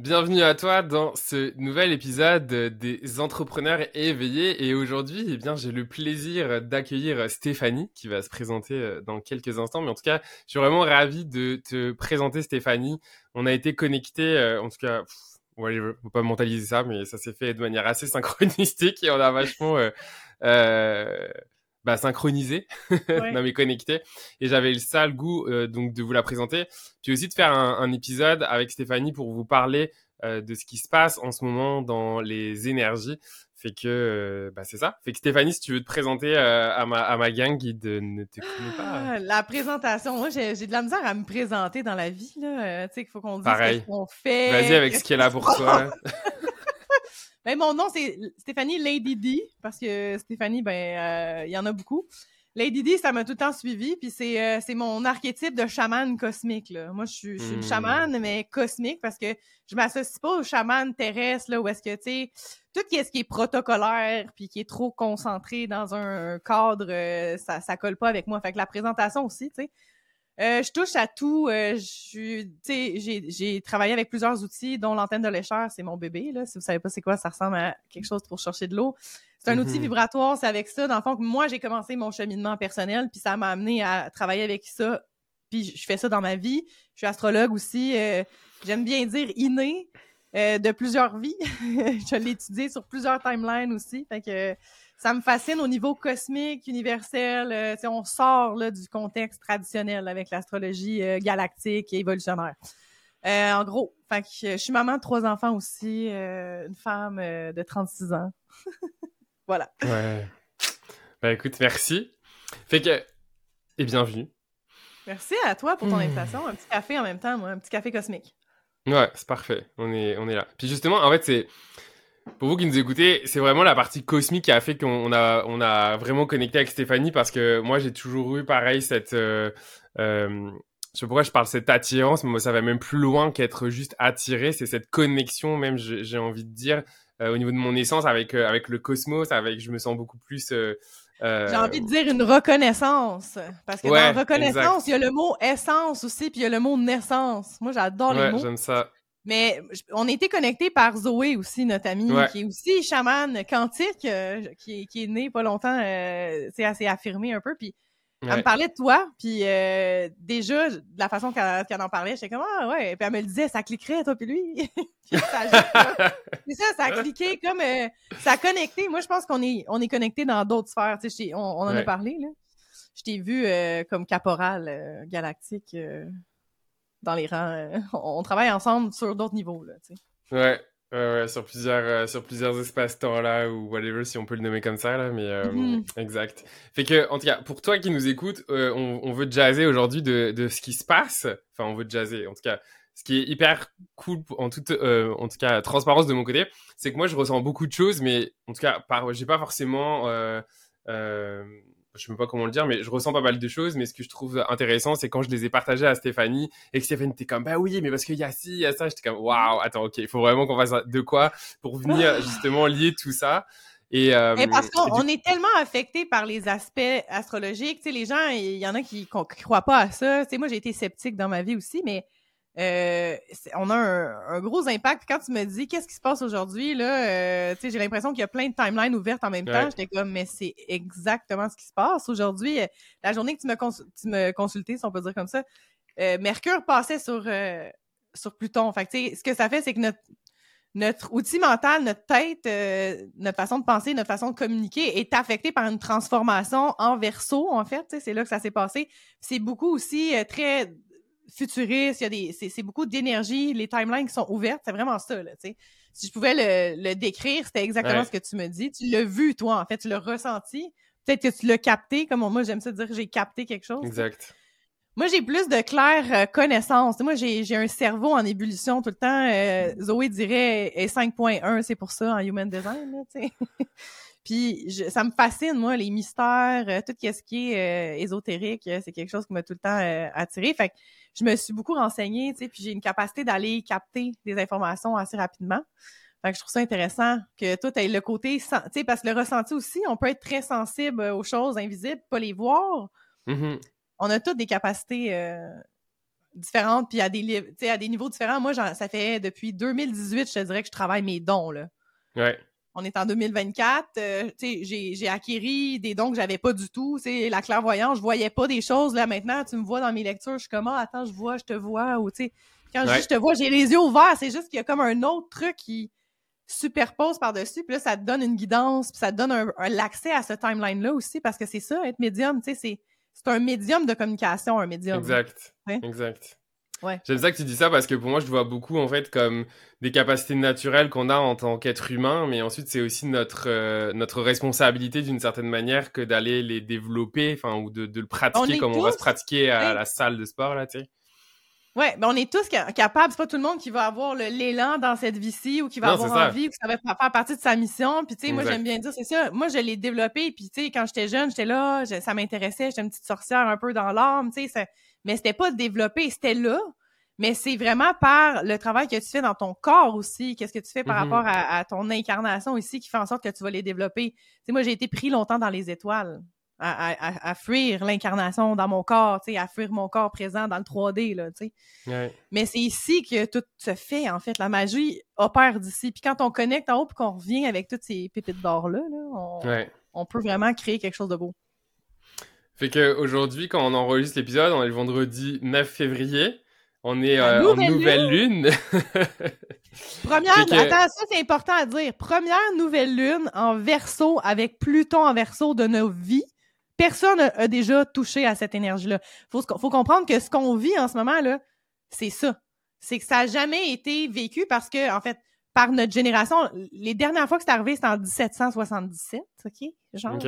Bienvenue à toi dans ce nouvel épisode des entrepreneurs éveillés et aujourd'hui, eh bien, j'ai le plaisir d'accueillir Stéphanie qui va se présenter euh, dans quelques instants. Mais en tout cas, je suis vraiment ravi de te présenter Stéphanie. On a été connectés, euh, en tout cas, ouais, je faut pas mentaliser ça, mais ça s'est fait de manière assez synchronistique et on a vachement euh bah, synchronisé, ouais. non mais connecté. Et j'avais le sale goût euh, donc de vous la présenter, puis aussi de faire un, un épisode avec Stéphanie pour vous parler euh, de ce qui se passe en ce moment dans les énergies. Fait que euh, bah c'est ça. Fait que Stéphanie, si tu veux te présenter euh, à ma à ma gang qui ne te connaît pas. Ah, la présentation, moi j'ai de la misère à me présenter dans la vie là. tu sais qu'il faut qu'on dise ce qu'on fait. Vas-y avec ce qui est là pour toi. Ben, mon nom, c'est Stéphanie Lady D, parce que Stéphanie, ben, il euh, y en a beaucoup. Lady D, ça m'a tout le temps suivi, puis c'est euh, c'est mon archétype de chaman cosmique. Là. Moi, je suis, je suis une hmm. chamane, mais cosmique, parce que je m'associe pas au chaman terrestre, là, où est-ce que, tu sais, tout ce qui est protocolaire, puis qui est trop concentré dans un cadre, euh, ça, ça colle pas avec moi. Fait que la présentation aussi, tu sais, euh, je touche à tout. Euh, j'ai travaillé avec plusieurs outils, dont l'antenne de lécheur, c'est mon bébé. Là. Si vous savez pas c'est quoi, ça ressemble à quelque chose pour chercher de l'eau. C'est un outil mm-hmm. vibratoire, c'est avec ça. Dans le fond, moi, j'ai commencé mon cheminement personnel, puis ça m'a amené à travailler avec ça. Puis je fais ça dans ma vie. Je suis astrologue aussi. Euh, j'aime bien dire inné de plusieurs vies. je l'ai étudié sur plusieurs timelines aussi. Fait que ça me fascine au niveau cosmique, universel. Euh, on sort là, du contexte traditionnel avec l'astrologie euh, galactique et évolutionnaire. Euh, en gros, fait que, je suis maman de trois enfants aussi, une femme de 36 ans. voilà. Ouais. Ben écoute, merci. Fait que, et bienvenue. Merci à toi pour ton hmm. invitation. Un petit café en même temps, moi, un petit café cosmique. Ouais, c'est parfait. On est, on est là. Puis justement, en fait, c'est pour vous qui nous écoutez, c'est vraiment la partie cosmique qui a fait qu'on a, on a vraiment connecté avec Stéphanie parce que moi, j'ai toujours eu pareil cette... Euh, euh, je sais pas pourquoi je parle cette attirance, mais moi, ça va même plus loin qu'être juste attiré. C'est cette connexion, même, j'ai envie de dire, euh, au niveau de mon essence avec, euh, avec le cosmos, avec, je me sens beaucoup plus... Euh, j'ai envie de dire une reconnaissance. Parce que dans reconnaissance, il y a le mot essence aussi, puis il y a le mot naissance. Moi, j'adore les mots. j'aime ça. Mais on a été connectés par Zoé aussi, notre amie, qui est aussi chamane quantique, euh, qui, qui, est née pas longtemps, euh, c'est assez affirmé un peu. Puis elle me parlait de toi, puis euh, déjà, de la façon qu'elle en parlait, j'étais comme « Ah ouais », puis elle me le disait, ça cliquerait, toi puis lui. c'est ça, ça a cliqué comme... Euh, ça a connecté. Moi, je pense qu'on est, on est connecté dans d'autres sphères. Tu sais, on, on en a parlé, là. Je t'ai vu comme caporal galactique dans les rangs. Euh, on travaille ensemble sur d'autres niveaux, là, tu sais. Ouais. Ouais, sur plusieurs euh, sur plusieurs espaces-temps là ou whatever si on peut le nommer comme ça là mais euh, mm-hmm. exact fait que en tout cas pour toi qui nous écoutes on, on, veut jaser aujourd'hui de, de ce qui se passe enfin on veut jaser en tout cas ce qui est hyper cool en toute en tout cas transparence de mon côté c'est que moi je ressens beaucoup de choses mais en tout cas par j'ai pas forcément je sais même pas comment le dire, mais je ressens pas mal de choses. Mais ce que je trouve intéressant, c'est quand je les ai partagées à Stéphanie et que Stéphanie était comme, bah oui, mais parce qu'il y a ci, il y a ça. J'étais comme, waouh, attends, ok, il faut vraiment qu'on fasse de quoi pour venir justement lier tout ça. Et, euh, parce qu'on est tellement affecté par les aspects astrologiques, tu sais, les gens, il y en a qui, qui croient pas à ça. Tu sais, moi, j'ai été sceptique dans ma vie aussi, mais euh, on a un, gros impact. Quand tu me dis qu'est-ce qui se passe aujourd'hui, là, euh, j'ai l'impression qu'il y a plein de timelines ouvertes en même temps. J'étais comme, mais c'est exactement ce qui se passe aujourd'hui. La journée que tu me, tu me consultais, si on peut dire comme ça, euh, Mercure passait sur, sur Pluton. Fait que, ce que ça fait, c'est que notre, notre outil mental, notre tête, notre façon de penser, notre façon de communiquer est affectée par une transformation en verso, en fait. C'est là que ça s'est passé. C'est beaucoup aussi très futuriste, il y a des, c'est, beaucoup d'énergie, les timelines qui sont ouvertes, c'est vraiment ça, là, tu sais. Si je pouvais le, le décrire, c'était exactement ce que tu me dis. Tu l'as vu, toi, en fait, tu l'as ressenti. Peut-être que tu l'as capté, comme moi, j'aime ça dire j'ai capté quelque chose. Exact. Moi, j'ai plus de claire euh, connaissance. Moi, j'ai, j'ai un cerveau en ébullition tout le temps. Euh, Zoé dirait 5.1, c'est pour ça, en human design, là, Puis ça me fascine, moi, les mystères, euh, tout ce qui est ésotérique, c'est quelque chose qui m'a tout le temps attiré. Fait que je me suis beaucoup renseignée, tu sais, puis j'ai une capacité d'aller capter des informations assez rapidement. Fait que je trouve ça intéressant que toi, tu le côté, tu sais, parce que le ressenti aussi, on peut être très sensible aux choses invisibles, pas les voir. Mm-hmm. On a toutes des capacités euh, différentes, puis à des, à des niveaux différents. Moi, ça fait depuis 2018, je te dirais que je travaille mes dons, là. Ouais. On est en 2024, euh, j'ai, j'ai acquéri des dons que j'avais pas du tout. sais la clairvoyance, je voyais pas des choses. Là, maintenant, tu me vois dans mes lectures, je suis comme, ah, attends, je vois, je te vois. Ou, tu sais, quand je dis je te vois, j'ai les yeux ouverts. C'est juste qu'il y a comme un autre truc qui superpose par-dessus. Puis là, ça te donne une guidance, puis ça te donne un, l'accès à ce timeline-là aussi, parce que c'est ça, être médium, tu sais, c'est, c'est un médium de communication, un médium. Exact. Exact. J'aime ça que tu dis ça parce que pour moi, je vois beaucoup en fait comme des capacités naturelles qu'on a en tant qu'être humain, mais ensuite c'est aussi notre euh, notre responsabilité d'une certaine manière que d'aller les développer, enfin ou de, de le pratiquer comme on va se pratiquer à la salle de sport là, tu sais. Ouais, mais on est tous capables. C'est pas tout le monde qui va avoir l'élan dans cette vie-ci ou qui va avoir envie ou que ça va faire partie de sa mission. Puis tu sais, moi j'aime bien dire, c'est ça. Moi je l'ai développé. Puis tu sais, quand j'étais jeune, j'étais là, ça m'intéressait. J'étais une petite sorcière un peu dans l'âme. Tu sais, mais c'était pas développé, c'était là. Mais c'est vraiment par le travail que tu fais dans ton corps aussi, qu'est-ce que tu fais par mm-hmm. rapport à, ton incarnation ici qui fait en sorte que tu vas les développer? Tu sais, moi, j'ai été pris longtemps dans les étoiles, à, fuir l'incarnation dans mon corps, tu sais, à fuir mon corps présent dans le 3D, là, tu sais. Mais c'est ici que tout se fait, en fait. La magie opère d'ici. Puis quand on connecte en haut puis qu'on revient avec toutes ces pépites d'or-là, on, on peut vraiment créer quelque chose de beau. Fait qu'aujourd'hui, quand on enregistre l'épisode, on est le vendredi 9 février. On est euh, en nouvelle lune. Première, attends, ça c'est important à dire. Première nouvelle lune en verso avec Pluton en verso de nos vies. Personne a, déjà touché à cette énergie-là. Faut, faut comprendre que ce qu'on vit en ce moment là, c'est ça. C'est que ça n'a jamais été vécu parce que en fait, par notre génération, les dernières fois que c'est arrivé, c'était en 1777, ok, genre.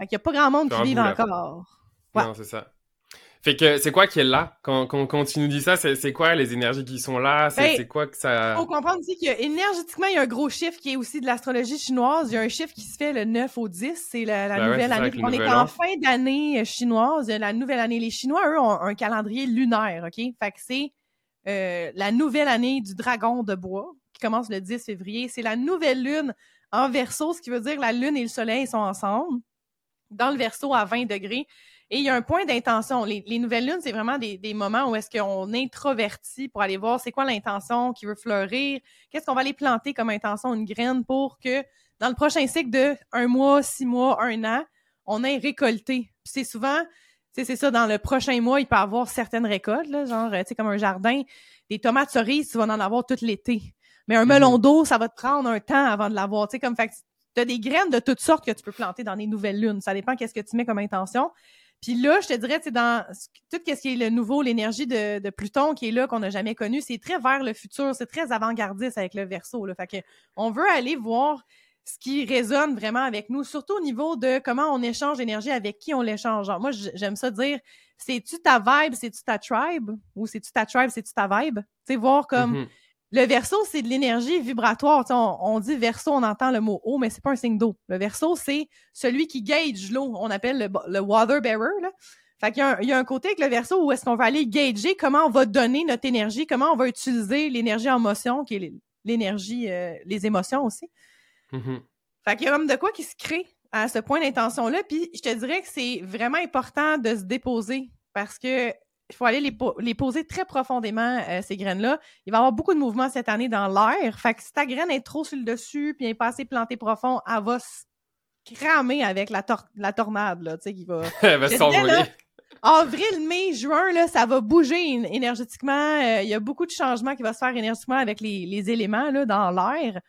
Fait qu'il n'y a pas grand monde qui vit encore. Non, c'est ça. Fait que c'est quoi qui est là? Quand, quand, quand tu nous dis ça C'est quoi les énergies qui sont là? C'est ben, quoi que ça Faut comprendre aussi qu'énergétiquement il y a un gros chiffre qui est aussi de l'astrologie chinoise. Il y a un chiffre qui se fait le 9 au 10, c'est la, ben nouvelle année. On est en fin d'année euh, chinoise, la nouvelle année. Les Chinois eux ont un calendrier lunaire, ok? Fait que c'est euh, la nouvelle année du dragon de bois qui commence le 10 février. C'est la nouvelle lune en Verseau, ce qui veut dire que la lune et le soleil sont ensemble dans le verso à 20 degrés. Et il y a un point d'intention. Les, nouvelles lunes, c'est vraiment des, moments où est-ce qu'on introvertit pour aller voir c'est quoi l'intention qui veut fleurir, qu'est-ce qu'on va aller planter comme intention, une graine pour que dans le prochain cycle de un mois, six mois, un an, on ait récolté. C'est souvent, c'est ça, dans le prochain mois, il peut y avoir certaines récoltes, là, genre, tu sais, comme un jardin. Des tomates cerises, tu vas en avoir tout l'été. Mais un melon mm-hmm. d'eau, ça va te prendre un temps avant de l'avoir. Tu sais, comme fait tu as des graines de toutes sortes que tu peux planter dans les nouvelles lunes. Ça dépend qu'est-ce que tu mets comme intention. Puis là, je te dirais, c'est dans tout ce qui est le nouveau, l'énergie de, Pluton qui est là, qu'on n'a jamais connu, c'est très vers le futur, c'est très avant-gardiste avec le verso. Là. Fait que on veut aller voir ce qui résonne vraiment avec nous, surtout au niveau de comment on échange l'énergie, avec qui on l'échange. Moi, j'aime ça dire, c'est-tu ta vibe, c'est-tu ta tribe, ou c'est-tu ta tribe, c'est-tu ta vibe? Tu sais, voir comme... Mm-hmm. Le verso, c'est de l'énergie vibratoire. On, dit verso, on entend le mot eau, mais c'est pas un signe d'eau. Le verso, c'est celui qui gauge l'eau. On appelle le, water bearer. Là. Fait qu'il y, a un, y a un côté avec le verso où est-ce qu'on va aller gager comment on va donner notre énergie, comment on va utiliser l'énergie en motion, qui est l'énergie, euh, les émotions aussi. Mm-hmm. Fait qu'il y a comme de quoi qui se crée à ce point d'intention-là. Puis je te dirais que c'est vraiment important de se déposer parce que il faut aller les, poser très profondément, euh, ces graines-là. Il va y avoir beaucoup de mouvements cette année dans l'air. Fait que si ta graine est trop sur le dessus, puis elle n'est pas assez plantée profond, elle va se cramer avec la, la tornade, là, tu sais, qui va... elle va s'envoler. Avril, mai, juin, là, ça va bouger énergétiquement. Euh, il y a beaucoup de changements qui vont se faire énergétiquement avec les, les éléments, là, dans l'air.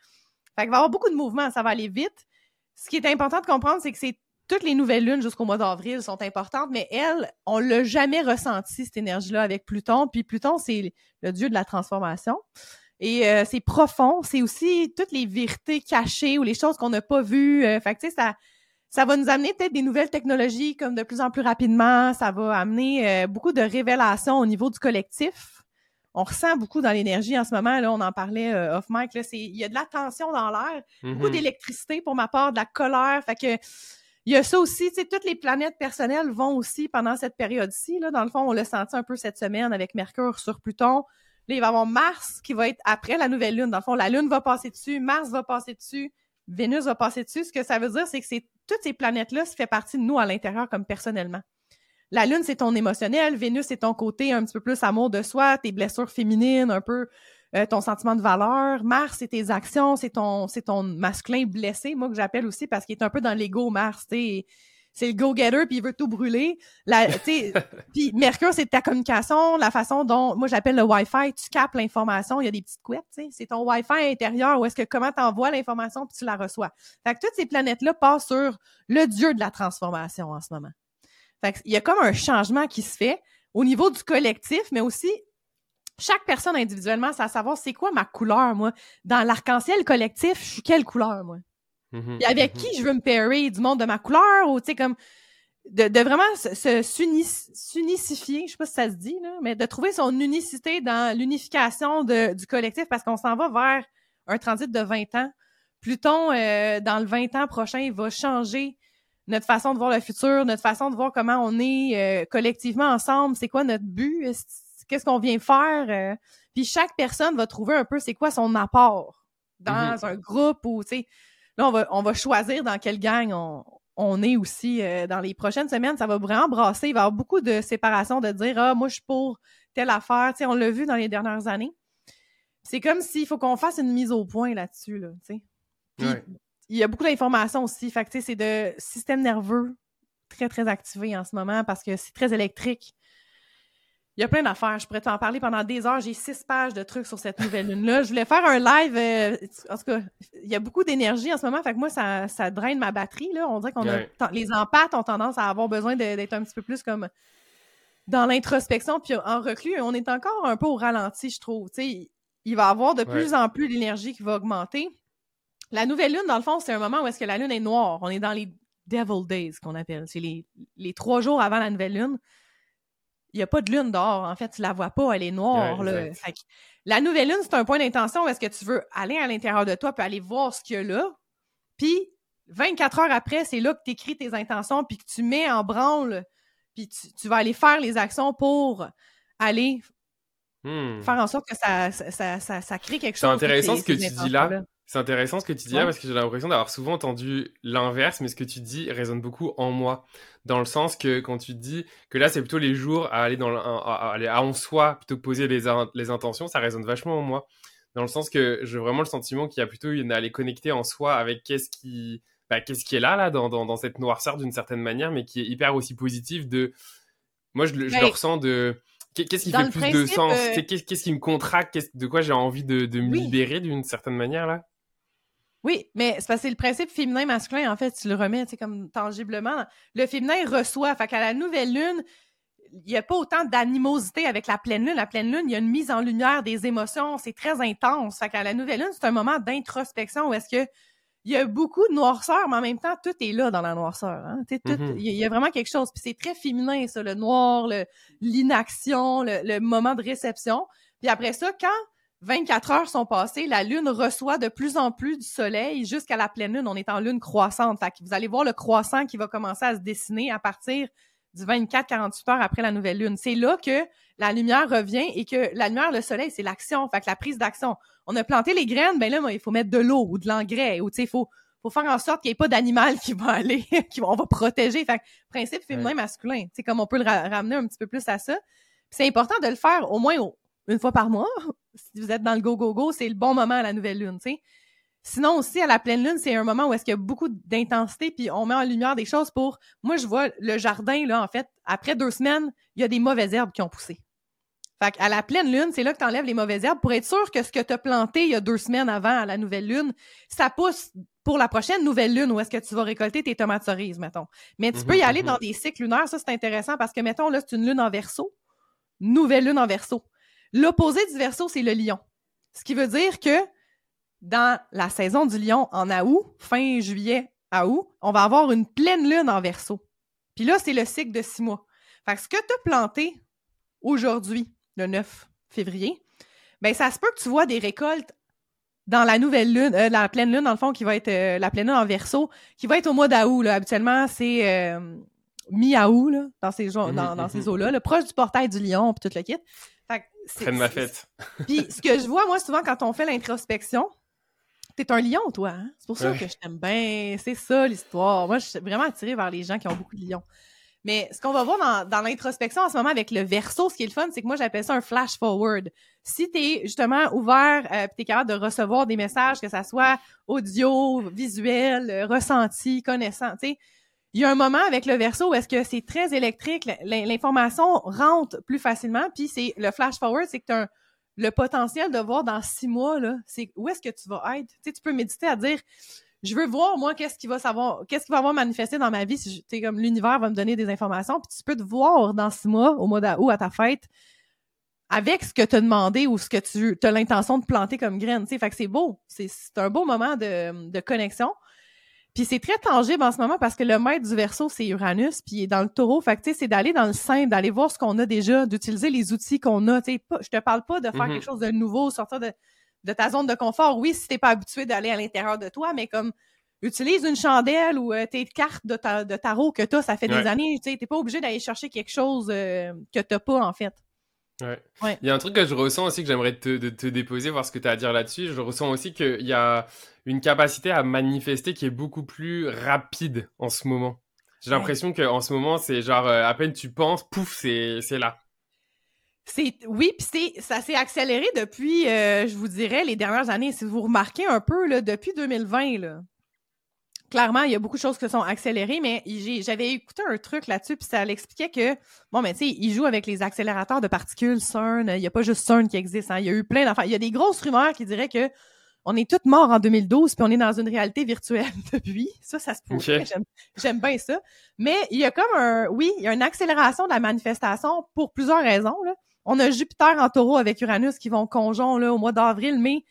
Fait qu'il va y avoir beaucoup de mouvements, ça va aller vite. Ce qui est important de comprendre, c'est que c'est toutes les nouvelles lunes jusqu'au mois d'avril sont importantes, mais elle, on l'a jamais ressenti, cette énergie-là, avec Pluton. Puis Pluton, c'est le dieu de la transformation. Et euh, c'est profond. C'est aussi toutes les vérités cachées ou les choses qu'on n'a pas vues. Euh, fait que, tu sais, ça, ça va nous amener peut-être des nouvelles technologies comme de plus en plus rapidement. Ça va amener euh, beaucoup de révélations au niveau du collectif. On ressent beaucoup dans l'énergie en ce moment. Là, on en parlait off mic. Là, il y a de la tension dans l'air, beaucoup mm-hmm. d'électricité pour ma part, de la colère. Fait que il y a ça aussi, tu sais, toutes les planètes personnelles vont aussi pendant cette période-ci. Là, dans le fond, on l'a senti un peu cette semaine avec Mercure sur Pluton. Là, il va y avoir Mars qui va être après la nouvelle Lune. Dans le fond, la Lune va passer dessus, Mars va passer dessus, Vénus va passer dessus. Ce que ça veut dire, c'est que c'est toutes ces planètes-là, ça fait partie de nous à l'intérieur comme personnellement. La lune, c'est ton émotionnel. Vénus, c'est ton côté un petit peu plus amour de soi, tes blessures féminines, un peu euh, ton sentiment de valeur. Mars, c'est tes actions, c'est ton, c'est ton masculin blessé, moi que j'appelle aussi parce qu'il est un peu dans l'ego Mars, tu c'est le go-getter puis il veut tout brûler. La, puis Mercure, c'est ta communication, la façon dont, moi j'appelle le Wi-Fi, tu capes l'information, il y a des petites couettes, c'est ton Wi-Fi intérieur où est-ce que comment t'envoies l'information puis tu la reçois. Fait que toutes ces planètes-là passent sur le dieu de la transformation en ce moment. Fait il y a comme un changement qui se fait au niveau du collectif, mais aussi chaque personne individuellement, c'est à savoir c'est quoi ma couleur, moi? Dans l'arc-en-ciel collectif, je suis quelle couleur, moi? Mm-hmm, Et avec mm-hmm. qui je veux me pairer? Du monde de ma couleur ou, tu sais, comme, de, de vraiment se, s'unicifier, je sais pas si ça se dit, là, mais de trouver son unicité dans l'unification du collectif parce qu'on s'en va vers un transit de 20 ans. Pluton, euh, dans le 20 ans prochain, va changer notre façon de voir le futur, notre façon de voir comment on est euh, collectivement ensemble, c'est quoi notre but, qu'est-ce qu'on vient faire. Euh, puis chaque personne va trouver un peu c'est quoi son apport dans mm-hmm. un groupe ou, tu sais, là, on va, on va choisir dans quelle gang on, on est aussi euh, dans les prochaines semaines. Ça va vraiment brasser. Il va y avoir beaucoup de séparation, de dire, ah, moi, je suis pour telle affaire. Tu sais, on l'a vu dans les dernières années. C'est comme s'il faut qu'on fasse une mise au point là-dessus, là, tu sais il y a beaucoup d'informations aussi. Fait que, c'est de système nerveux très, très activé en ce moment parce que c'est très électrique. Il y a plein d'affaires. Je pourrais t'en parler pendant des heures. J'ai six pages de trucs sur cette nouvelle lune-là. Je voulais faire un live. Euh, en tout cas, il y a beaucoup d'énergie en ce moment. Fait que moi, ça, ça draine ma batterie. Là. On dirait qu'on a. Les empathes ont tendance à avoir besoin d'être un petit peu plus comme dans l'introspection. Puis en reclus, on est encore un peu au ralenti, je trouve. il va y avoir de plus en plus d'énergie qui va augmenter. La nouvelle lune, dans le fond, c'est un moment où est-ce que la lune est noire. On est dans les Devil Days, qu'on appelle. C'est les, les trois jours avant la nouvelle lune. Il n'y a pas de lune dehors. En fait, tu la vois pas, elle est noire. la nouvelle lune, c'est un point d'intention est-ce que tu veux aller à l'intérieur de toi puis aller voir ce qu'il y a là. Puis, 24 heures après, c'est là que tu écris tes intentions puis que tu mets en branle puis tu, vas aller faire les actions pour aller hmm. faire en sorte que ça, ça, ça, crée quelque chose. C'est intéressant ce que tu dis là. C'est intéressant ce que tu dis là parce que j'ai l'impression d'avoir souvent entendu l'inverse, mais ce que tu dis résonne beaucoup en moi. Dans le sens que quand tu dis que là, c'est plutôt les jours à aller, dans à, aller à en soi plutôt que poser les, les intentions, ça résonne vachement en moi. Dans le sens que j'ai vraiment le sentiment qu'il y a plutôt une aller connecter en soi avec qu'est-ce qui, bah, qu'est-ce qui est là, là, dans, dans, dans cette noirceur d'une certaine manière, mais qui est hyper aussi positif de. Moi, je, je le ressens de Qu'est-ce qui fait plus de sens? euh, Qu'est-ce qui me contracte? De quoi j'ai envie de, de me libérer d'une certaine manière là? Oui, mais c'est parce que le principe féminin-masculin, en fait, tu le remets, tu comme tangiblement. Le féminin reçoit. Fait qu'à la nouvelle lune, il n'y a pas autant d'animosité avec la pleine lune. La pleine lune, il y a une mise en lumière des émotions, c'est très intense. Fait qu'à la nouvelle lune, c'est un moment d'introspection où est-ce que il y a beaucoup de noirceur, mais en même temps, tout est là dans la noirceur. Hein? Mm-hmm. Il y a vraiment quelque chose. Puis c'est très féminin, ça, le noir, l'inaction, le, le, moment de réception. Puis après ça, quand 24 heures sont passées, la Lune reçoit de plus en plus du Soleil jusqu'à la pleine Lune. On est en Lune croissante. Fait que vous allez voir le croissant qui va commencer à se dessiner à partir du 24-48 heures après la nouvelle Lune. C'est là que la lumière revient et que la lumière, le Soleil, c'est l'action. Fait que la prise d'action. On a planté les graines, ben là, il faut mettre de l'eau ou de l'engrais ou, tu sais, il faut, faut faire en sorte qu'il n'y ait pas d'animal qui va aller, qui va, on va protéger. Fait que, principe féminin-masculin. C'est comme on peut le ramener un petit peu plus à ça. C'est important de le faire au moins au, une fois par mois. si vous êtes dans le go-go-go, c'est le bon moment à la nouvelle lune, tu sais. Sinon aussi, à la pleine lune, c'est un moment où est-ce qu'il y a beaucoup d'intensité, puis on met en lumière des choses pour... Moi, je vois le jardin, là, en fait, après deux semaines, il y a des mauvaises herbes qui ont poussé. Fait à la pleine lune, c'est là que tu enlèves les mauvaises herbes pour être sûr que ce que tu as planté il y a deux semaines avant à la nouvelle lune, ça pousse pour la prochaine nouvelle lune où est-ce que tu vas récolter tes tomates cerises, mettons. Mais tu peux y aller dans mhm. des cycles lunaires, ça c'est intéressant parce que, mettons, là, c'est une lune en verso, nouvelle lune en verso. L'opposé du verso, c'est le lion. Ce qui veut dire que dans la saison du lion, en août, fin juillet à août, on va avoir une pleine lune en verso. Puis là, c'est le cycle de six mois. Fait que ce que tu as planté aujourd'hui, le 9 février, ben ça se peut que tu vois des récoltes dans la nouvelle lune, euh, la pleine lune, dans le fond, qui va être euh, la pleine lune en verso, qui va être au mois d'août. Habituellement, c'est euh, mi-août, dans ces, dans, dans ces eaux-là, proche du portail du lion, puis tout le kit. Prenne ma fête. Puis ce que je vois, moi, souvent, quand on fait l'introspection, t'es un lion, toi. Hein? C'est pour ça que je t'aime bien. C'est ça, l'histoire. Moi, je suis vraiment attirée vers les gens qui ont beaucoup de lions. Mais ce qu'on va voir dans, dans l'introspection en ce moment avec le verso, ce qui est le fun, c'est que moi, j'appelle ça un flash forward. Si tu es justement ouvert euh, tu es capable de recevoir des messages, que ça soit audio, visuel, euh, ressenti, connaissant, tu sais, il y a un moment avec le verso où est-ce que c'est très électrique, l'information rentre plus facilement, puis c'est le flash forward, c'est que tu as le potentiel de voir dans six mois, là, c'est où est-ce que tu vas être? Tu sais, tu peux méditer à dire je veux voir moi qu'est-ce qui va savoir qu'est-ce qui va avoir manifesté dans ma vie si comme l'univers va me donner des informations puis tu peux te voir dans six mois au mois d'août à ta fête avec ce que tu as demandé ou ce que tu as l'intention de planter comme graine, tu sais fait que c'est beau, c'est un beau moment de, de connexion. Puis c'est très tangible en ce moment parce que le maître du verso, c'est Uranus, puis il est dans le taureau. Fait que, c'est d'aller dans le simple, d'aller voir ce qu'on a déjà, d'utiliser les outils qu'on a. Tu sais, je te parle pas de faire mm-hmm. quelque chose de nouveau, sortir de, de ta zone de confort. Oui, si t'es pas habitué d'aller à l'intérieur de toi, mais comme utilise une chandelle ou euh, tes cartes de, ta, de tarot que t'as, ça fait des années, tu t'es pas obligé d'aller chercher quelque chose euh, que t'as pas, en fait. Ouais. Il y a un truc que je ressens aussi que j'aimerais te, te, déposer, voir ce que tu as à dire là-dessus. Je ressens aussi qu'il y a une capacité à manifester qui est beaucoup plus rapide en ce moment. J'ai l'impression qu'en ce moment, c'est genre, euh, à peine tu penses, pouf, c'est là. C'est oui, puis ça s'est accéléré depuis, euh, je vous dirais, les dernières années. Si vous remarquez un peu là, depuis 2020 là, clairement, il y a beaucoup de choses qui sont accélérées, mais j'avais écouté un truc là-dessus, puis ça l'expliquait que bon, mais tu sais, ils jouent avec les accélérateurs de particules CERN. Il y a pas juste CERN qui existe. Hein, il y a eu plein d'enfants. Il y a des grosses rumeurs qui diraient que on est toutes morts en 2012 puis on est dans une réalité virtuelle depuis. Ça, ça se pourrait. J'aime bien ça. Mais il y a comme un, oui, il y a une accélération de la manifestation pour plusieurs raisons. Là. On a Jupiter en taureau avec Uranus qui vont conjoint là, au mois d'avril, mais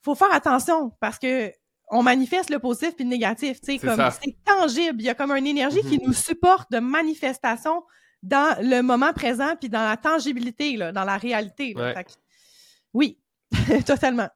faut faire attention parce que on manifeste le positif puis le négatif. C'est comme c'est tangible. Il y a comme une énergie qui mhm. nous supporte de manifestation dans le moment présent puis dans la tangibilité, là, dans la réalité. oui, totalement.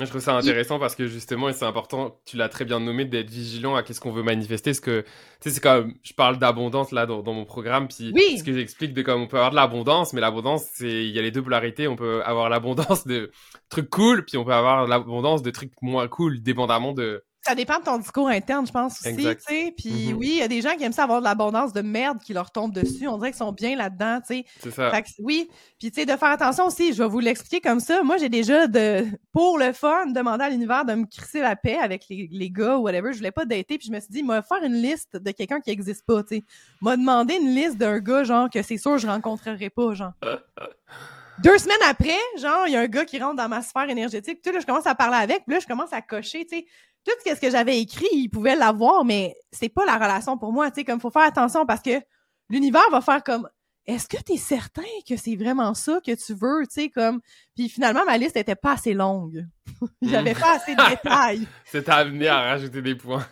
Je trouve ça intéressant parce que justement, et c'est important, tu l'as très bien nommé, d'être vigilant à qu'est-ce qu'on veut manifester. Ce que, tu sais, c'est comme, je parle d'abondance là dans, mon programme, puis ce que j'explique de comme on peut avoir de l'abondance, mais l'abondance, c'est, il y a les deux polarités. On peut avoir l'abondance de trucs cool, puis on peut avoir l'abondance de trucs moins cool, dépendamment de, ça dépend de ton discours interne, je pense aussi, tu sais. Puis mm-hmm. oui, il y a des gens qui aiment ça avoir de l'abondance de merde qui leur tombe dessus. On dirait qu'ils sont bien là-dedans, tu sais. C'est ça. Fait que, oui, puis tu sais, de faire attention aussi. Je vais vous l'expliquer comme ça. Moi, j'ai déjà de, pour le fun, demandé à l'univers de me crisser la paix avec les, les gars ou whatever. Je voulais pas dater, puis je me suis dit, moi, faire une liste de quelqu'un qui existe pas, tu sais. M'a demandé une liste d'un gars, genre, que c'est sûr je rencontrerai pas, genre. Deux semaines après, genre, il y a un gars qui rentre dans ma sphère énergétique. Tu sais, là, je commence à parler avec, puis là, je commence à cocher, tu sais tout ce que j'avais écrit, il pouvait l'avoir, mais c'est pas la relation pour moi, tu sais, comme faut faire attention parce que l'univers va faire comme est-ce que tu es certain que c'est vraiment ça que tu veux, tu sais, comme puis finalement ma liste était pas assez longue. J'avais pas assez de détails. C'est amené à rajouter des points.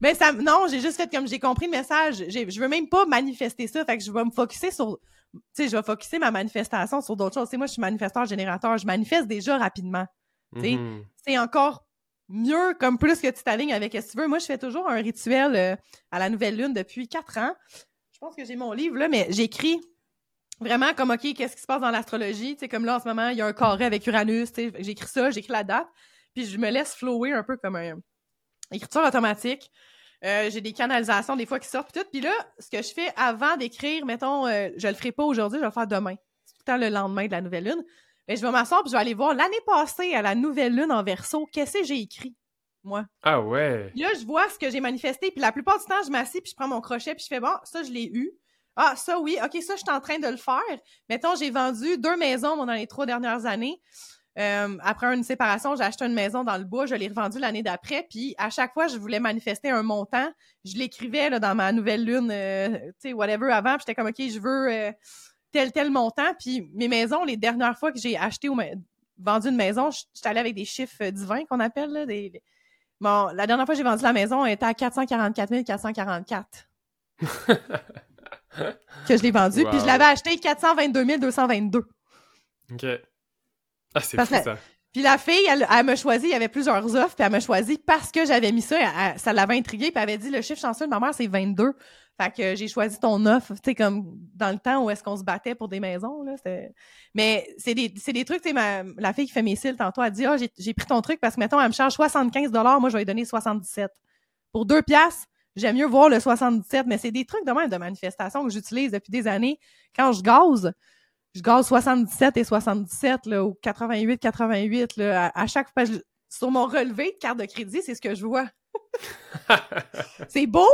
Mais ça non, j'ai juste fait comme j'ai compris le message, je veux même pas manifester ça, fait que je vais me focuser sur tu sais, je vais focuser ma manifestation sur d'autres choses. Tu sais, moi je suis manifesteur générateur, je manifeste déjà rapidement. Tu sais, mm-hmm. c'est encore mieux, comme plus que tu t'alignes avec ce que tu veux. Moi, je fais toujours un rituel euh, à la nouvelle lune depuis quatre ans. Je pense que j'ai mon livre là, mais j'écris vraiment comme OK, qu'est-ce qui se passe dans l'astrologie? Tu sais, comme là, en ce moment, il y a un carré avec Uranus, tu sais, j'écris ça, j'écris la date, puis je me laisse flower un peu comme un écriture automatique. Euh, j'ai des canalisations des fois qui sortent puis tout. Puis là, ce que je fais avant d'écrire, mettons, euh, je le ferai pas aujourd'hui, je vais le faire demain. C'est tout le temps le lendemain de la nouvelle lune. Mais je vais m'asseoir puis je vais aller voir l'année passée à la nouvelle lune en verso, qu'est-ce que j'ai écrit, moi? Ah ouais. Là, je vois ce que j'ai manifesté, puis la plupart du temps, je m'assieds puis je prends mon crochet puis je fais bon, ça je l'ai eu. Ah, ça oui, ok, ça je suis en train de le faire. Mettons, j'ai vendu deux maisons dans les trois dernières années. Euh, après une séparation, j'ai acheté une maison dans le bois, je l'ai revendue l'année d'après, puis à chaque fois, je voulais manifester un montant. Je l'écrivais dans ma nouvelle lune, euh, tu sais, whatever, avant, puis j'étais comme, OK, je veux... Euh, tel, tel montant. Puis mes maisons, les dernières fois que j'ai acheté ou vendu une maison, je suis allée avec des chiffres divins qu'on appelle. Là, des, Bon, la dernière fois que j'ai vendu la maison, elle était à 444 444. que je l'ai vendu. Puis je l'avais acheté 422 222. OK. Ah, c'est fou, ça. Puis la fille, elle, elle m'a choisi, il y avait plusieurs offres, puis elle m'a choisi parce que j'avais mis ça, ça l'avait intriguée, puis elle avait dit le chiffre chanceux de ma mère, c'est 22. Fait que j'ai choisi ton offre, tu sais, comme dans le temps où est-ce qu'on se battait pour des maisons, là. Mais c'est des, c'est des trucs, tu sais, la fille qui fait mes cils tantôt, elle dit, ah, j'ai, pris ton truc parce que, mettons, elle me charge 75 moi, je vais lui donner 77. Pour deux piastres, j'aime mieux voir le 77, mais c'est des trucs de même de manifestation que j'utilise depuis des années. Quand je gaze, je gaze 77 et 77, là, ou 88, 88, là, à, chaque fois, sur mon relevé de carte de crédit, c'est ce que je vois. c'est beau!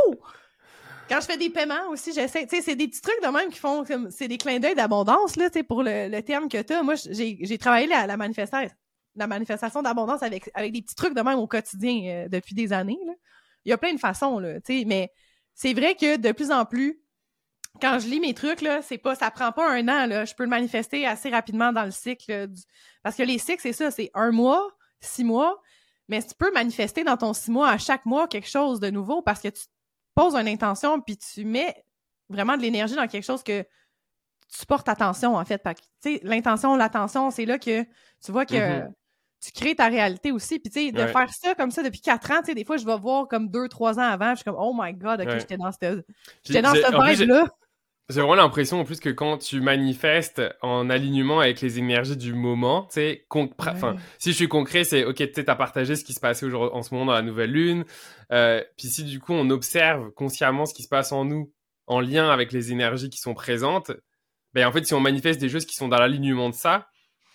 Quand je fais des paiements aussi, j'essaie, tu sais, c'est des petits trucs de même qui font, c'est des clins d'œil d'abondance, là, tu sais, pour le, terme que tu as. Moi, j'ai travaillé la, la, manifestation, la manifestation d'abondance avec, avec des petits trucs de même au quotidien euh, depuis des années, là. Il y a plein de façons, là, tu sais, mais c'est vrai que de plus en plus, quand je lis mes trucs, là, c'est pas, ça prend pas un an, là. Je peux le manifester assez rapidement dans le cycle. Parce que les cycles, c'est ça, c'est un mois, six mois. Mais tu peux manifester dans ton six mois à chaque mois quelque chose de nouveau parce que tu poses une intention puis tu mets vraiment de l'énergie dans quelque chose que tu portes attention, en fait. Tu sais, l'intention, l'attention, c'est là que tu vois que mm-hmm. tu crées ta réalité aussi. Puis, tu sais, de faire ça comme ça depuis quatre ans, tu sais, des fois, je vais voir comme deux, trois ans avant, je suis comme, oh my god, ok, j'étais dans cette, j'étais dans cette vibe-là. J'ai vraiment l'impression en plus que quand tu manifestes en alignement avec les énergies du moment, tu sais, enfin, si je suis concret, c'est ok, tu as partagé ce qui se passait aujourd'hui en ce moment dans la nouvelle lune, euh, puis si du coup on observe consciemment ce qui se passe en nous en lien avec les énergies qui sont présentes, ben en fait si on manifeste des choses qui sont dans l'alignement de ça,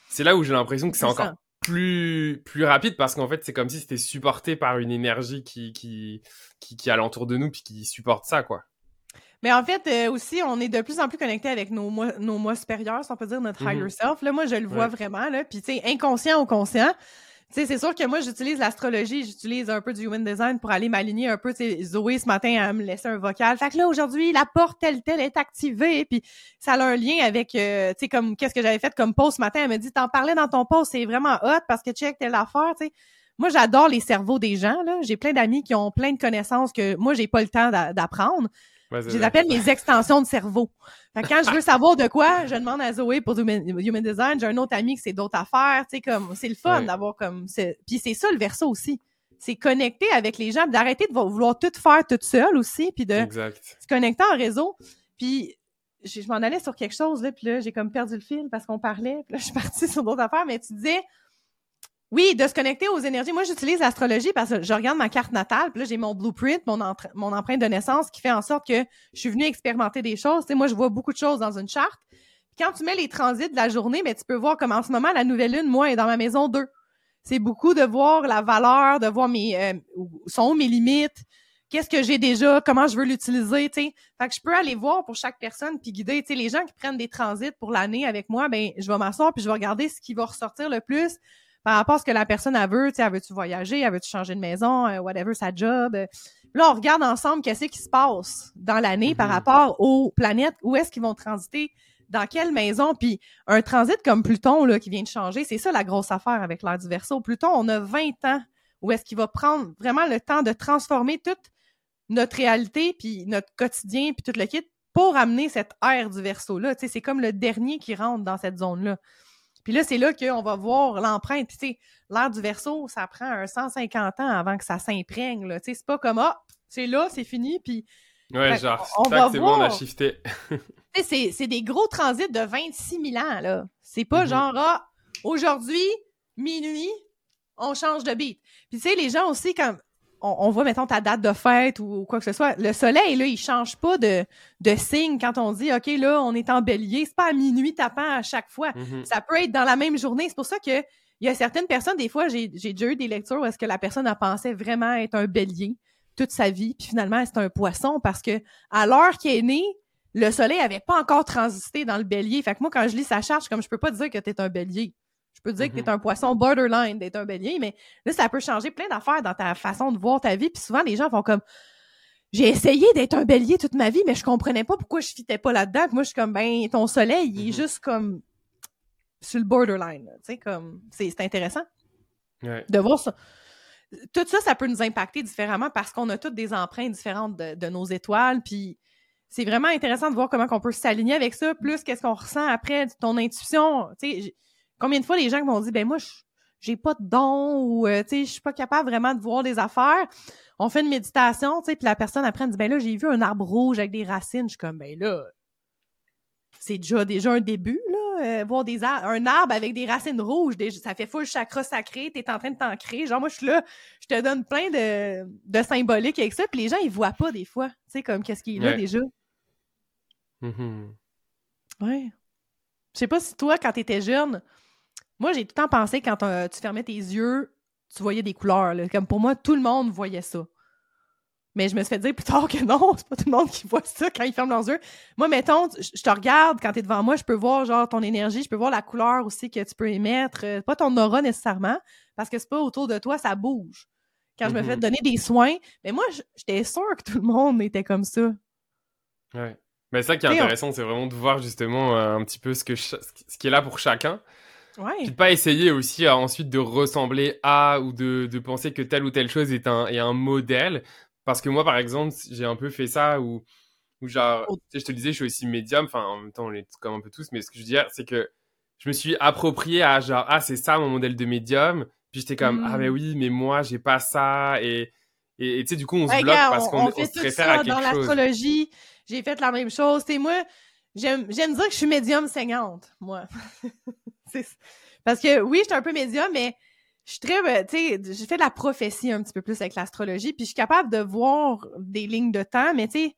c'est là où j'ai l'impression que c'est encore plus plus rapide parce qu'en fait c'est comme si c'était supporté par une énergie qui qui qui, qui est alentour de nous puis qui supporte ça quoi. Mais en fait, euh, aussi, on est de plus en plus connecté avec nos mois, nos mois supérieurs, si on peut dire notre higher mhm. self. Là, moi, je le vois vraiment. Là. Puis, tu sais, inconscient ou conscient. Tu sais, c'est sûr que moi, j'utilise l'astrologie, j'utilise un peu du human design pour aller m'aligner un peu. Tu sais, Zoé, ce matin, elle me laissé un vocal. Fait que là, aujourd'hui, la porte telle, telle est activée. Puis, ça a un lien avec, euh, tu sais, comme, qu'est-ce que j'avais fait comme post ce matin. Elle me dit, t'en parlais dans ton post, c'est vraiment hot parce que check telle affaire, tu sais. Moi, j'adore les cerveaux des gens. Là. J'ai plein d'amis qui ont plein de connaissances que moi, j'ai pas le temps d'apprendre. Je les appelle mes extensions de cerveau. quand je veux savoir de quoi, je demande à Zoé pour Human Design. J'ai un autre ami qui c'est d'autres affaires. Tu sais, comme, c'est le fun d'avoir comme, puis c'est ça le verso aussi. C'est connecter avec les gens, d'arrêter de vouloir tout faire toute seule aussi, puis de se connecter en réseau. Puis je, m'en allais sur quelque chose, là, puis là, j'ai comme perdu le fil parce qu'on parlait, puis là, je suis partie sur d'autres affaires, mais tu disais, oui, de se connecter aux énergies. Moi, j'utilise l'astrologie parce que je regarde ma carte natale, puis là, j'ai mon blueprint, mon, empreinte de naissance qui fait en sorte que je suis venue expérimenter des choses. Tu moi, je vois beaucoup de choses dans une charte. Puis quand tu mets les transits de la journée, mais tu peux voir comme en ce moment, la nouvelle lune, moi, est dans ma maison 2. C'est beaucoup de voir la valeur, de voir mes euh, sont mes limites, qu'est-ce que j'ai déjà, comment je veux l'utiliser, tu sais. Fait que je peux aller voir pour chaque personne puis guider, tu sais, les gens qui prennent des transits pour l'année avec moi, ben je vais m'asseoir puis je vais regarder ce qui va ressortir le plus par rapport à ce que la personne a veut, tu sais, elle veut-tu voyager, elle veut-tu changer de maison, euh, whatever, sa job. Là, on regarde ensemble qu'est-ce qui se passe dans l'année par mhm. rapport aux planètes, où est-ce qu'ils vont transiter, dans quelle maison, puis un transit comme Pluton, là, qui vient de changer, c'est ça la grosse affaire avec l'ère du Verseau. Pluton, on a 20 ans où est-ce qu'il va prendre vraiment le temps de transformer toute notre réalité, puis notre quotidien, puis tout le kit, pour amener cette ère du Verseau-là. Tu sais, c'est comme le dernier qui rentre dans cette zone-là. Puis là, c'est là qu'on va voir l'empreinte. Tu sais, l'ère du verso, ça prend un 150 ans avant que ça s'imprègne. Tu sais, c'est pas comme, ah, c'est là, c'est fini, puis... Ouais, genre, c'est bon, on a shifté. c'est des gros transits de 26 000 ans, là. C'est pas mm-hmm. genre, ah, aujourd'hui, minuit, on change de beat. Puis tu sais, les gens aussi, quand on, voit, mettons, ta date de fête ou, quoi que ce soit, le soleil, là, il change pas de, de signe quand on dit, OK, là, on est en bélier. C'est pas à minuit tapant à chaque fois. Mm-hmm. Ça peut être dans la même journée. C'est pour ça que il y a certaines personnes, des fois, j'ai déjà eu des lectures où est-ce que la personne a pensé vraiment être un bélier toute sa vie, puis finalement, c'est un poisson parce que à l'heure qu'il est né, le soleil avait pas encore transité dans le bélier. Fait que moi, quand je lis sa charge, comme je peux pas dire que tu es un bélier. Je peux dire que tu es mm-hmm. un poisson borderline d'être un bélier, mais là, ça peut changer plein d'affaires dans ta façon de voir ta vie. Puis souvent, les gens font comme j'ai essayé d'être un bélier toute ma vie, mais je comprenais pas pourquoi je fitais pas là-dedans. moi, je suis comme ben ton soleil, il est mm-hmm. juste comme sur le borderline. Tu sais, comme c'est intéressant de voir ça. Tout ça, ça peut nous impacter différemment parce qu'on a toutes des empreintes différentes de, de nos étoiles. Puis c'est vraiment intéressant de voir comment on peut s'aligner avec ça. Plus qu'est-ce qu'on ressent après ton intuition. Tu sais, Combien de fois les gens m'ont dit, ben moi, j'ai pas de don ou, euh, tu sais, je suis pas capable vraiment de voir des affaires. On fait une méditation, tu sais, puis la personne après dit, ben là, j'ai vu un arbre rouge avec des racines. Je suis comme, ben là, c'est déjà, déjà un début, là. euh, voir des un arbre avec des racines rouges, ça fait full chakra sacré, t'es en train de t'ancrer. Genre, moi, je suis là, je te donne plein de, de symboliques avec ça, puis les gens, ils voient pas des fois, tu sais, comme qu'est-ce qui est là déjà? Mm-hmm. Ouais. Je sais pas si toi, quand t'étais jeune, moi, j'ai tout le temps pensé quand tu fermais tes yeux, tu voyais des couleurs. Comme pour moi, tout le monde voyait ça. Mais je me suis fait dire plus tard que non, c'est pas tout le monde qui voit ça quand ils ferment leurs yeux. Moi, mettons, je te regarde quand t'es devant moi, je peux voir genre ton énergie, je peux voir la couleur aussi que tu peux émettre. Euh, pas ton aura nécessairement, parce que c'est pas autour de toi, ça bouge. Quand je me fais mm-hmm. donner des soins, mais moi, j'étais sûre que tout le monde était comme ça. Ouais. Mais ça qui est intéressant, c'est vraiment de voir justement euh, un petit peu ce, que ce qui est là pour chacun. Ouais. Puis pas essayer aussi ensuite de ressembler à ou de, de, penser que telle ou telle chose est un, est un modèle. Parce que moi, par exemple, j'ai un peu fait ça où, où genre, oh. tu sais, je te disais, je suis aussi médium, enfin, en même temps, on est comme un peu tous, mais ce que je veux dire, c'est que je me suis approprié à genre, ah, c'est ça mon modèle de médium. Puis j'étais comme, ah, mais mmh. oui, mais moi, j'ai pas ça. Et, et tu sais, du coup, on se bloque parce qu'on on, se réfère à quelque dans chose. Dans l'astrologie, j'ai fait la même chose. C'est moi, j'aime dire que je suis médium saignante, moi. parce que oui, je suis un peu médium, mais je suis très, ben, tu sais, j'ai fait de la prophétie un petit peu plus avec l'astrologie, puis je suis capable de voir des lignes de temps, mais tu sais,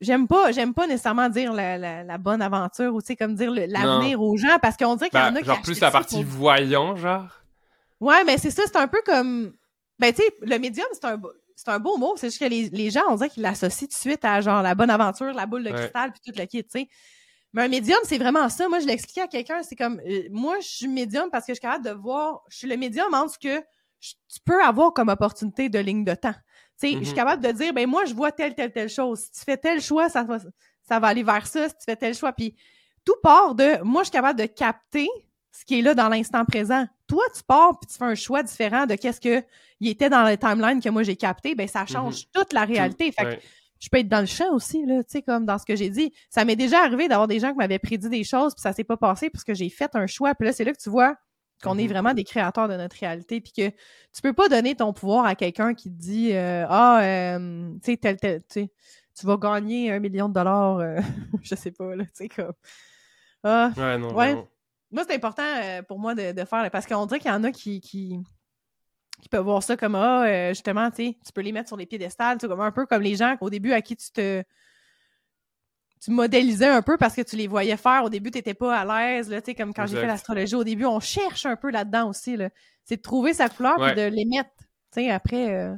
j'aime pas, j'aime pas nécessairement dire la, la, bonne aventure ou tu sais, comme dire l'avenir aux gens, parce qu'on dirait qu'il y en a qui Genre plus la partie voyant, genre. Ouais, mais c'est ça, c'est un peu comme, ben tu sais, le médium, c'est un, c'est un beau mot, c'est juste que les, les gens, on dirait qu'ils l'associent tout de suite à genre la bonne aventure, la boule de cristal, puis tout le kit, tu sais. Mais un médium, c'est vraiment ça. Moi, je l'expliquais à quelqu'un, c'est comme, euh, moi, je suis médium parce que je suis capable de voir, je suis le médium en ce que tu peux avoir comme opportunité de ligne de temps. Tu sais, je suis mm-hmm. capable de dire, ben moi, je vois telle, telle, telle chose. Si tu fais tel choix, ça va, ça va aller vers ça. Si tu fais tel choix, puis tout part de, moi, je suis capable de capter ce qui est là dans l'instant présent. Toi, tu pars puis tu fais un choix différent de qu'est-ce que il était dans la timeline que moi j'ai capté, ben ça change mm-hmm. toute la réalité. Fait je peux être dans le champ aussi, là, tu sais, comme dans ce que j'ai dit. Ça m'est déjà arrivé d'avoir des gens qui m'avaient prédit des choses, puis ça s'est pas passé parce que j'ai fait un choix. Puis là, c'est là que tu vois qu'on est mm-hmm. vraiment des créateurs de notre réalité, puis que tu peux pas donner ton pouvoir à quelqu'un qui te dit euh, Ah, euh, tu sais, tel, tel, tu tu vas gagner un million de dollars, euh, je sais pas, là, tu sais, comme. Ah, ouais, non, ouais. Moi, c'est important pour moi de, de faire, parce qu'on dirait qu'il y en a qui, qui, qui peuvent voir ça comme ah euh, justement tu sais tu peux les mettre sur les piédestals comme un peu comme les gens au début à qui tu te tu modélisais un peu parce que tu les voyais faire. Au début tu n'étais pas à l'aise là tu sais comme quand j'ai fait l'astrologie au début on cherche un peu là-dedans aussi là. C'est de trouver sa couleur et de les mettre tu sais après euh,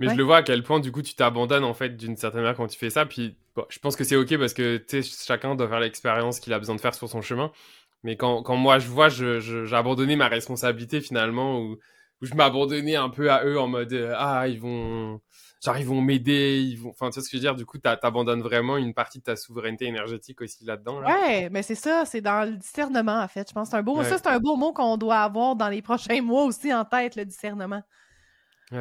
mais je le vois à quel point du coup tu t'abandonnes en fait d'une certaine manière quand tu fais ça. Puis je pense que c'est ok parce que chacun doit faire l'expérience qu'il a besoin de faire sur son chemin. Mais quand, quand moi je vois j'ai je, abandonné ma responsabilité finalement ou où je m'abandonnais un peu à eux en mode euh, ah ils vont genre ils vont m'aider ils vont enfin tu sais ce que je veux dire? Du coup t'abandonnes vraiment une partie de ta souveraineté énergétique aussi là-dedans ouais mais c'est ça c'est dans le discernement en fait je pense c'est un beau ça c'est un beau mot qu'on doit avoir dans les prochains mois aussi en tête le discernement.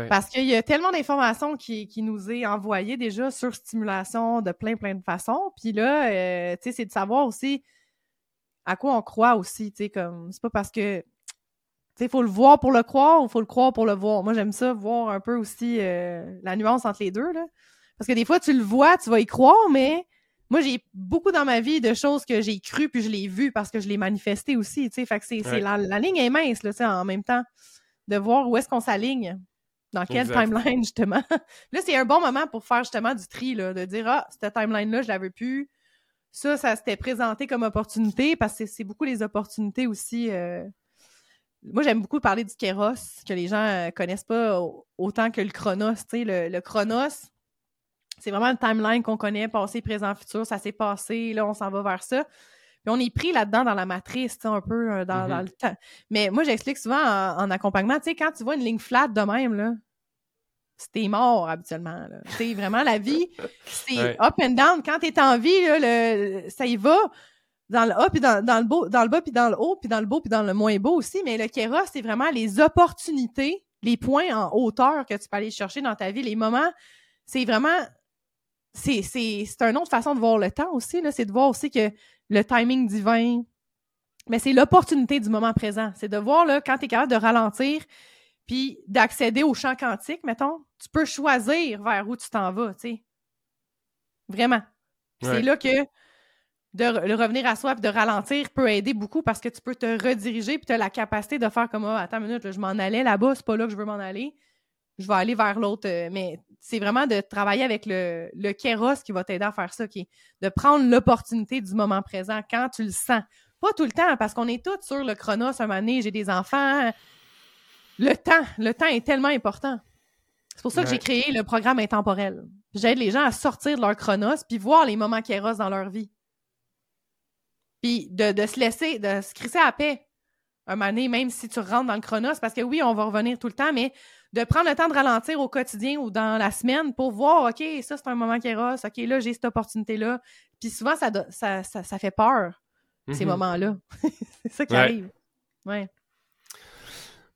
Parce qu'il y a tellement d'informations qui, qui, nous est envoyées déjà sur stimulation de plein, plein de façons. Puis là, euh, tu sais, c'est de savoir aussi à quoi on croit aussi, tu sais, comme, c'est pas parce que il faut le voir pour le croire ou faut le croire pour le voir. Moi, j'aime ça, voir un peu aussi euh, la nuance entre les deux. Là. Parce que des fois, tu le vois, tu vas y croire, mais moi, j'ai beaucoup dans ma vie de choses que j'ai cru puis je l'ai vu parce que je l'ai manifesté aussi. Fait que c'est, la, ligne est mince là, en même temps de voir où est-ce qu'on s'aligne. Dans quelle timeline, justement. là, c'est un bon moment pour faire justement du tri, là, de dire Ah, cette timeline-là, je l'avais plus. Ça, ça s'était présenté comme opportunité parce que c'est beaucoup les opportunités aussi. Euh, moi, j'aime beaucoup parler du Kéros, que les gens euh, connaissent pas autant que le Chronos. Le, le Chronos, c'est vraiment le timeline qu'on connaît, passé, présent, futur. Ça s'est passé, là, on s'en va vers ça. Puis on est pris là-dedans dans la matrice, un peu euh, dans, mm-hmm. le temps. Mais moi, j'explique souvent en, accompagnement, tu sais, quand tu vois une ligne flat de même, là, c'était mort habituellement. C'est vraiment la vie, c'est up and down. Quand tu es en vie, là, le, ça y va dans le haut, puis dans, le beau, dans le bas, puis dans le haut, puis dans le beau, puis dans le moins beau aussi. Mais le Kéros, c'est vraiment les opportunités, les points en hauteur que tu peux aller chercher dans ta vie, les moments. C'est vraiment. C'est, c'est, c'est une autre façon de voir le temps aussi, là. C'est de voir aussi que le timing divin. Mais c'est l'opportunité du moment présent. C'est de voir, là, quand tu es capable de ralentir, puis d'accéder au champ quantique, mettons, tu peux choisir vers où tu t'en vas, tu sais. Vraiment. C'est là que de revenir à soi et de ralentir peut aider beaucoup parce que tu peux te rediriger puis tu as la capacité de faire comme oh, attends une minute, je m'en allais là-bas, c'est pas là que je veux m'en aller. Je vais aller vers l'autre. Euh, mais c'est vraiment de travailler avec le, le kéros qui va t'aider à faire ça, qui est de prendre l'opportunité du moment présent quand tu le sens. Pas tout le temps, parce qu'on est tous sur le chronos. Un moment donné, j'ai des enfants. Le temps, le temps est tellement important. C'est pour ça que j'ai créé le programme intemporel. J'aide les gens à sortir de leur chronos puis voir les moments kéros dans leur vie. Puis de, de, se laisser, de se crisser à paix un moment donné, même si tu rentres dans le chronos, parce que oui, on va revenir tout le temps, mais de prendre le temps de ralentir au quotidien ou dans la semaine pour voir, OK, ça, c'est un moment kéros, OK, là, j'ai cette opportunité-là. Puis souvent, ça, ça, ça, fait peur, ces mm-hmm. moments-là. c'est ça qui arrive. Ouais.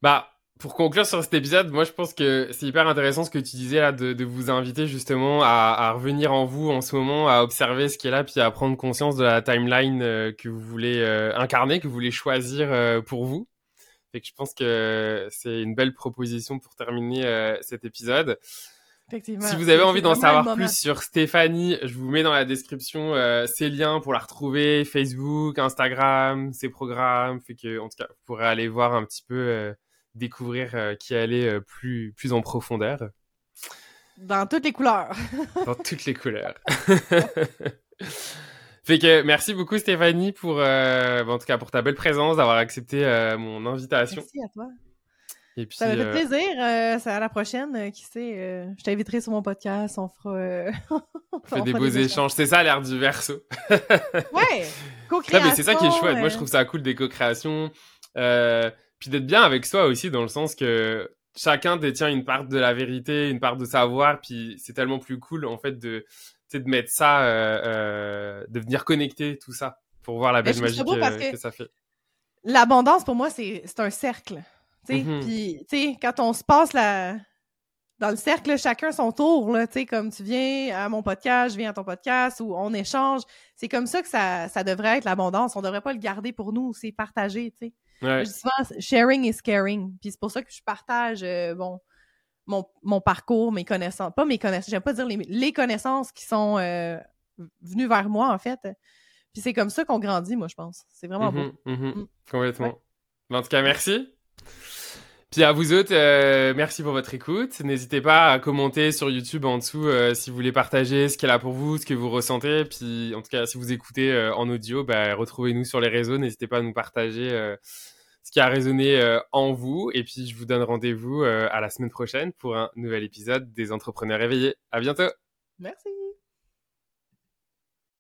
Bah, pour conclure sur cet épisode, moi je pense que c'est hyper intéressant ce que tu disais là, de, de vous inviter justement à, à, revenir en vous en ce moment, à observer ce qui est là, puis à prendre conscience de la timeline euh, que vous voulez euh, incarner, que vous voulez choisir euh, pour vous. Fait que je pense que c'est une belle proposition pour terminer cet épisode. Si vous avez envie d'en savoir plus sur Stéphanie, je vous mets dans la description ses liens pour la retrouver, Facebook, Instagram, ses programmes. Fait que en tout cas, vous pourrez aller voir un petit peu découvrir euh, qui allait euh, plus, plus en profondeur. Dans toutes les couleurs. Dans toutes les couleurs. fait que merci beaucoup Stéphanie pour, euh, en tout cas pour ta belle présence, d'avoir accepté mon invitation. Merci à toi. Et puis, ça m'a fait plaisir. c'est à la prochaine. qui sait, je t'inviterai sur mon podcast. On fera. on fait des beaux échanges. C'est ça l'air du verso. ouais. Co-création. mais c'est ça qui est chouette. Moi, je trouve ça cool des co-créations. Puis d'être bien avec soi aussi dans le sens que chacun détient une part de la vérité, une part de savoir, puis c'est tellement plus cool en fait de de mettre ça, euh, euh, de venir connecter tout ça pour voir la belle magie que, ça fait. L'abondance pour moi c'est un cercle, tu sais, mm-hmm. puis tu sais quand on se passe la dans le cercle, chacun son tour, là, tu sais, comme tu viens à mon podcast, je viens à ton podcast, ou on échange. C'est comme ça que ça, ça devrait être l'abondance. On devrait pas le garder pour nous, c'est partager, tu sais. Je dis souvent, sharing is caring. Puis c'est pour ça que je partage, euh, bon, mon, mon, parcours, mes connaissances. Pas mes connaissances, j'aime pas dire les, les connaissances qui sont euh, venues vers moi, en fait. Puis c'est comme ça qu'on grandit, moi, je pense. C'est vraiment beau. Mm-hmm, mm-hmm. Mm. Complètement. En tout cas, merci. Puis à vous autres, euh, merci pour votre écoute. N'hésitez pas à commenter sur YouTube en dessous euh, si vous voulez partager ce qu'elle a pour vous, ce que vous ressentez. Puis en tout cas, si vous écoutez euh, en audio, bah, retrouvez-nous sur les réseaux. N'hésitez pas à nous partager ce qui a résonné en vous. Et puis je vous donne rendez-vous à la semaine prochaine pour un nouvel épisode des Entrepreneurs éveillés. À bientôt. Merci.